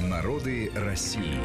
Народы России.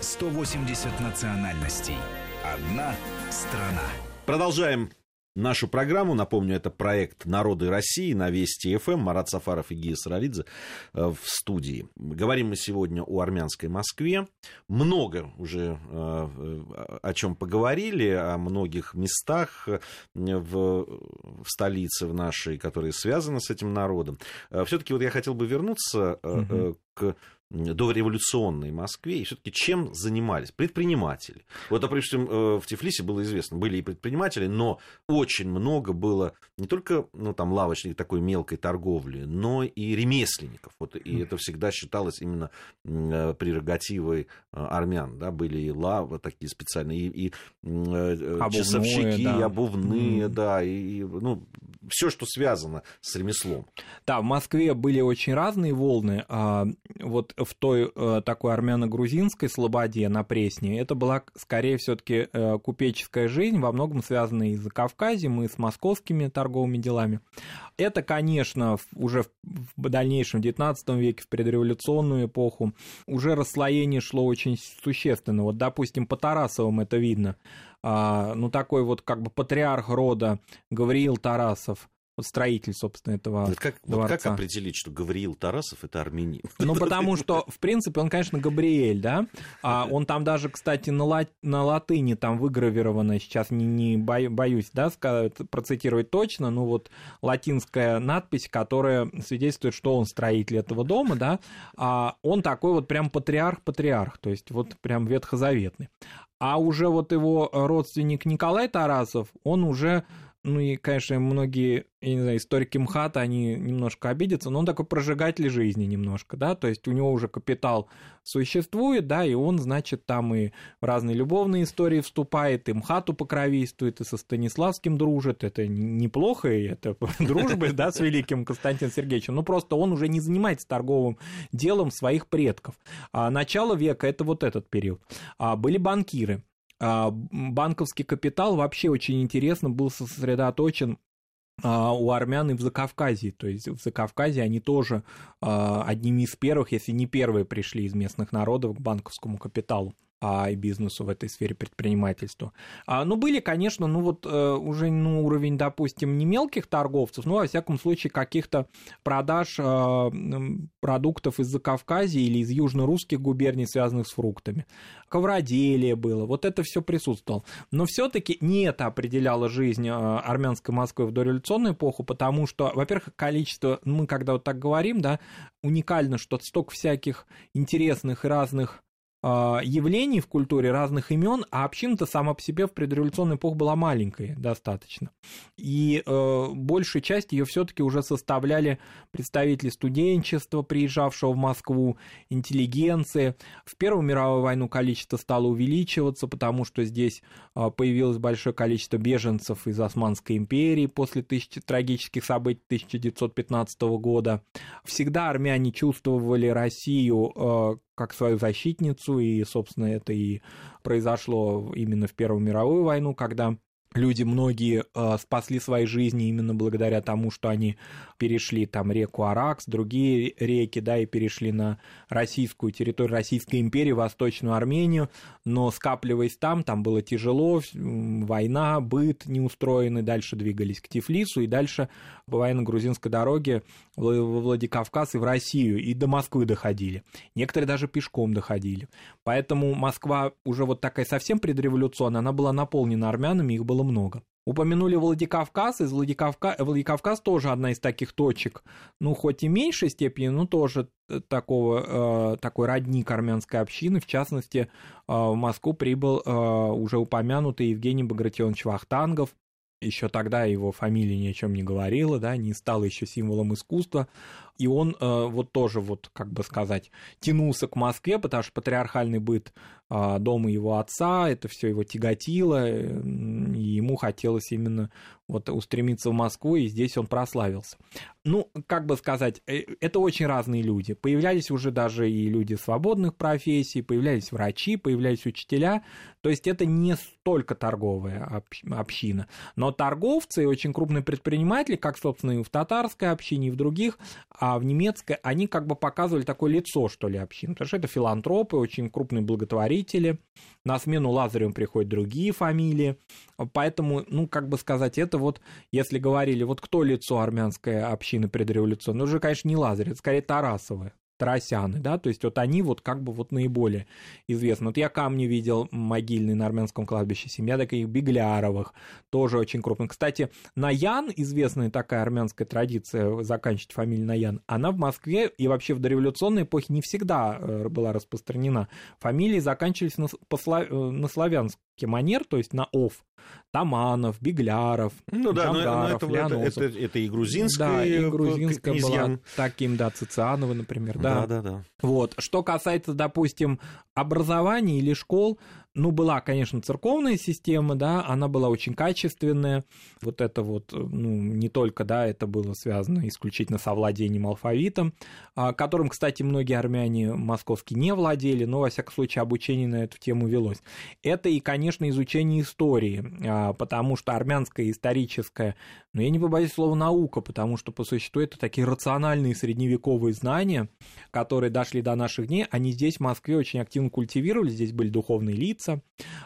180 национальностей. Одна страна. Продолжаем нашу программу. Напомню, это проект «Народы России» на Вести ФМ. Марат Сафаров и Гия Саралидзе э, в студии. Говорим мы сегодня о армянской Москве. Много уже э, о чем поговорили, о многих местах э, в, в столице в нашей, которые связаны с этим народом. Все-таки вот я хотел бы вернуться угу. к дореволюционной Москве, и все-таки чем занимались? Предприниматели. Вот, допустим, э, в Тифлисе было известно, были и предприниматели, но очень много было не только ну, там, лавочной такой мелкой торговли, но и ремесленников. Вот, и это всегда считалось именно э, прерогативой э, армян. Да? Были и лавы такие специальные, и, и обувные, часовщики, да. обувные, mm. да, и ну, все, что связано с ремеслом. Да, в Москве были очень разные волны. А, вот в той э, такой армяно-грузинской слободе на Пресне, это была скорее все-таки э, купеческая жизнь, во многом связанная и с Закавказьем, и с московскими торговыми делами. Это, конечно, уже в дальнейшем в XIX веке, в предреволюционную эпоху, уже расслоение шло очень существенно. Вот, допустим, по Тарасовым это видно. А, ну, такой вот как бы патриарх рода Гавриил Тарасов, вот строитель, собственно, этого вот как, дворца. Вот как определить, что Гавриил Тарасов это армянин? Ну, потому что, в принципе, он, конечно, Габриэль, да? А он там даже, кстати, на, ла... на латыни там выгравировано, сейчас не, не боюсь, да, процитировать точно, ну вот латинская надпись, которая свидетельствует, что он строитель этого дома, да, а он такой вот прям патриарх-патриарх, то есть вот прям ветхозаветный. А уже вот его родственник Николай Тарасов, он уже ну и, конечно, многие, я не знаю, историки МХАТа, они немножко обидятся, но он такой прожигатель жизни немножко, да, то есть у него уже капитал существует, да, и он, значит, там и в разные любовные истории вступает, и МХАТу покровительствует, и со Станиславским дружит, это неплохо, и это дружба, да, с великим Константином Сергеевичем, но просто он уже не занимается торговым делом своих предков. А начало века – это вот этот период. А были банкиры, банковский капитал вообще очень интересно был сосредоточен а, у армян и в Закавказье. То есть в Закавказье они тоже а, одними из первых, если не первые, пришли из местных народов к банковскому капиталу а, и бизнесу в этой сфере предпринимательства. А, ну, были, конечно, ну вот э, уже ну, уровень, допустим, не мелких торговцев, но, во всяком случае, каких-то продаж э, продуктов из Закавказья или из южно-русских губерний, связанных с фруктами. Ковроделие было, вот это все присутствовало. Но все-таки не это определяло жизнь э, армянской Москвы в дореволюционную эпоху, потому что, во-первых, количество, мы когда вот так говорим, да, уникально, что столько всяких интересных и разных явлений в культуре разных имен, а община-то сама по себе в предреволюционную эпоху была маленькая достаточно. И э, большая часть ее все-таки уже составляли представители студенчества, приезжавшего в Москву, интеллигенции. В Первую мировую войну количество стало увеличиваться, потому что здесь э, появилось большое количество беженцев из Османской империи после тысячи, трагических событий 1915 года. Всегда армяне чувствовали Россию э, как свою защитницу, и, собственно, это и произошло именно в Первую мировую войну, когда люди многие э, спасли свои жизни именно благодаря тому, что они перешли там реку Аракс, другие реки, да, и перешли на российскую территорию Российской империи, Восточную Армению, но скапливаясь там, там было тяжело, война, быт неустроенный, дальше двигались к Тифлису и дальше по военно-грузинской дороге во Владикавказ и в Россию, и до Москвы доходили. Некоторые даже пешком доходили. Поэтому Москва уже вот такая совсем предреволюционная, она была наполнена армянами, их было было много. Упомянули Владикавказ, из Владикавка... Владикавказ тоже одна из таких точек, ну, хоть и меньшей степени, но тоже такого, э, такой родник армянской общины. В частности, э, в Москву прибыл э, уже упомянутый Евгений Багратионович Вахтангов, еще тогда его фамилия ни о чем не говорила, да, не стала еще символом искусства, и он э, вот тоже, вот, как бы сказать, тянулся к Москве, потому что патриархальный быт э, дома его отца, это все его тяготило, э, и ему хотелось именно вот устремиться в Москву, и здесь он прославился. Ну, как бы сказать, это очень разные люди. Появлялись уже даже и люди свободных профессий, появлялись врачи, появлялись учителя, то есть это не столько торговая община, но торговцы и очень крупные предприниматели, как, собственно, и в татарской общине, и в других, а в немецкой они как бы показывали такое лицо, что ли, общин, потому что это филантропы, очень крупные благотворители, на смену Лазаревым приходят другие фамилии, поэтому, ну, как бы сказать, это вот, если говорили, вот кто лицо армянской общины предреволюционной, ну, уже, конечно, не Лазарев, скорее Тарасовы, Тарасяны, да, то есть вот они вот как бы вот наиболее известны. Вот я камни видел могильные на армянском кладбище, семья таких Бегляровых, тоже очень крупных. Кстати, Наян, известная такая армянская традиция заканчивать фамилию Наян, она в Москве и вообще в дореволюционной эпохе не всегда э, была распространена. Фамилии заканчивались на, по, э, на славянский манер, то есть на ов. Таманов, Бегляров, ну, да, Джангаров, но, но это, это, это и грузинская, да, и грузинская была таким, да, Цициановы, например, да. Да, да, да. Вот. Что касается, допустим, образования или школ, ну, была, конечно, церковная система, да, она была очень качественная. Вот это вот, ну, не только, да, это было связано исключительно со владением алфавитом, а, которым, кстати, многие армяне московские не владели, но, во всяком случае, обучение на эту тему велось. Это и, конечно, изучение истории, а, потому что армянская историческая, ну, я не побоюсь слова наука, потому что, по существу, это такие рациональные средневековые знания, которые дошли до наших дней, они здесь, в Москве, очень активно культивировались, здесь были духовные лица,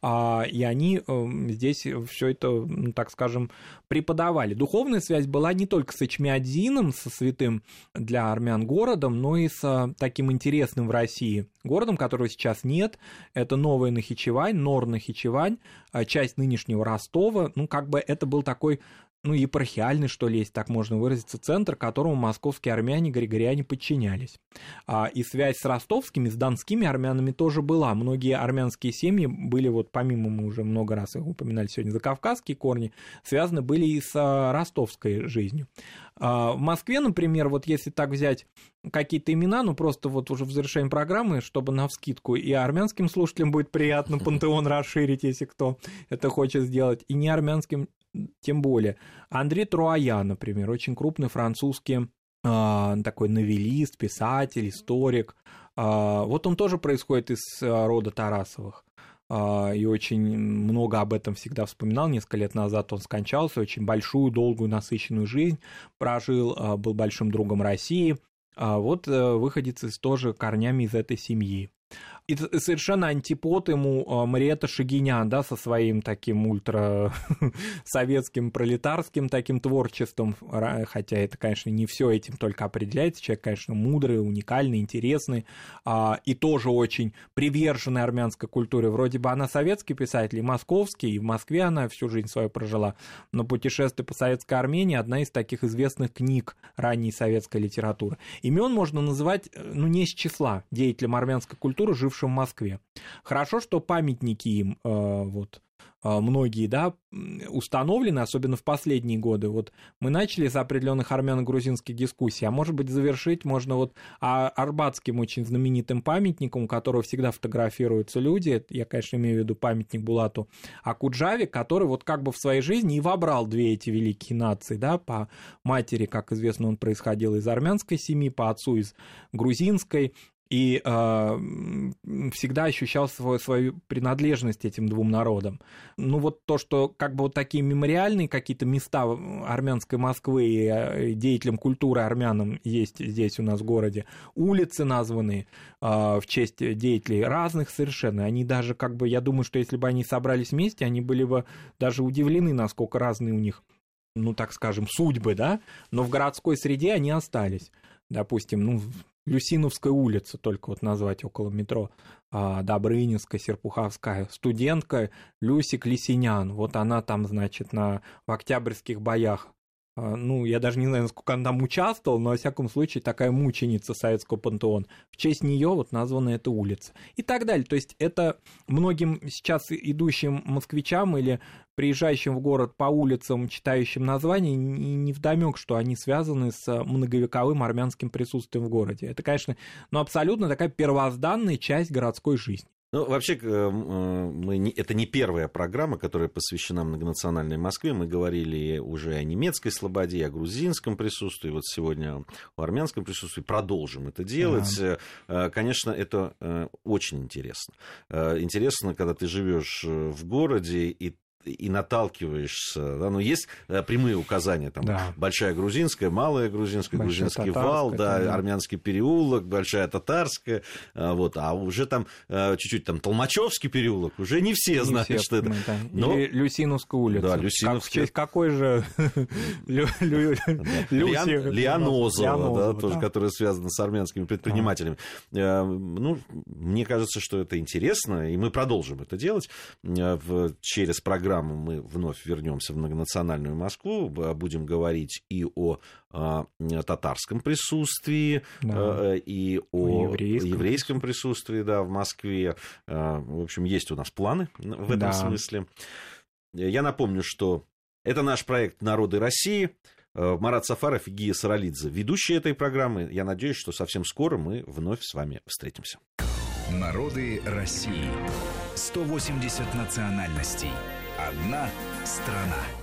а, и они эм, здесь все это, ну, так скажем, преподавали. Духовная связь была не только с Эчмиадзином, со святым для армян городом, но и с таким интересным в России городом, которого сейчас нет. Это Новая Нахичевань, Нор Нахичевань, а, часть нынешнего Ростова. Ну, как бы это был такой ну, епархиальный, что ли, если так можно выразиться, центр, которому московские армяне, григориане подчинялись. А, и связь с ростовскими, с донскими армянами тоже была. Многие армянские семьи были, вот помимо, мы уже много раз их упоминали сегодня, за кавказские корни, связаны были и с а, ростовской жизнью. А, в Москве, например, вот если так взять какие-то имена, ну просто вот уже в завершении программы, чтобы на вскидку и армянским слушателям будет приятно пантеон расширить, если кто это хочет сделать, и не армянским тем более. Андрей Труая, например, очень крупный французский э, такой новелист, писатель, историк. Э, вот он тоже происходит из э, рода Тарасовых и очень много об этом всегда вспоминал. Несколько лет назад он скончался, очень большую, долгую, насыщенную жизнь прожил, был большим другом России. Вот выходец из тоже корнями из этой семьи. И совершенно антипод ему а, Мариэта Шагинян, да, со своим таким ультра советским пролетарским таким творчеством, хотя это, конечно, не все этим только определяется, человек, конечно, мудрый, уникальный, интересный, а, и тоже очень приверженный армянской культуре. Вроде бы она советский писатель, и московский, и в Москве она всю жизнь свою прожила, но «Путешествие по советской Армении» одна из таких известных книг ранней советской литературы. Имен можно называть, э, ну, не из числа деятелям армянской культуры, жившим жившим в Москве. Хорошо, что памятники им э, вот э, многие, да, установлены, особенно в последние годы. Вот мы начали с определенных армяно-грузинских дискуссий, а может быть завершить можно вот арбатским очень знаменитым памятником, у которого всегда фотографируются люди, я, конечно, имею в виду памятник Булату Акуджаве, который вот как бы в своей жизни и вобрал две эти великие нации, да, по матери, как известно, он происходил из армянской семьи, по отцу из грузинской, и э, всегда ощущал свою, свою принадлежность этим двум народам. Ну вот то, что как бы вот такие мемориальные какие-то места армянской Москвы и э, деятелям культуры армянам есть здесь у нас в городе, улицы названы э, в честь деятелей разных совершенно. Они даже как бы, я думаю, что если бы они собрались вместе, они были бы даже удивлены, насколько разные у них ну, так скажем, судьбы, да, но в городской среде они остались допустим, ну, Люсиновская улица, только вот назвать около метро, а, Добрынинская, Серпуховская, студентка Люсик Лисинян, вот она там, значит, на, в октябрьских боях ну, я даже не знаю, насколько она там участвовала, но, во всяком случае, такая мученица советского пантеона. В честь нее вот названа эта улица. И так далее. То есть это многим сейчас идущим москвичам или приезжающим в город по улицам, читающим названия, не вдомек, что они связаны с многовековым армянским присутствием в городе. Это, конечно, ну, абсолютно такая первозданная часть городской жизни. Ну, вообще, э, э, мы не, это не первая программа, которая посвящена многонациональной Москве. Мы говорили уже о немецкой слободе, о грузинском присутствии. Вот сегодня о армянском присутствии. Продолжим это делать. Да. Конечно, это очень интересно. Интересно, когда ты живешь в городе, и и наталкиваешься, да, ну, есть э, прямые указания, там, да. Большая Грузинская, Малая Грузинская, Большая Грузинский вал, да, да, Армянский переулок, Большая Татарская, а, вот, а уже там э, чуть-чуть там Толмачевский переулок, уже не все не знают, все, что это. Да. Но... Или Люсиновскую улицу. Да, Люсиновская. Как, какой же Лианозова, да, тоже, которая связана с армянскими предпринимателями. Э, ну, мне кажется, что это интересно, и мы продолжим это делать через программу программу мы вновь вернемся в многонациональную Москву, будем говорить и о а, татарском присутствии, да. А, и о еврейском, еврейском присутствии да, в Москве. А, в общем, есть у нас планы в этом да. смысле. Я напомню, что это наш проект «Народы России». Марат Сафаров и Гия Саралидзе, ведущие этой программы. Я надеюсь, что совсем скоро мы вновь с вами встретимся. Народы России. 180 национальностей. Одна страна.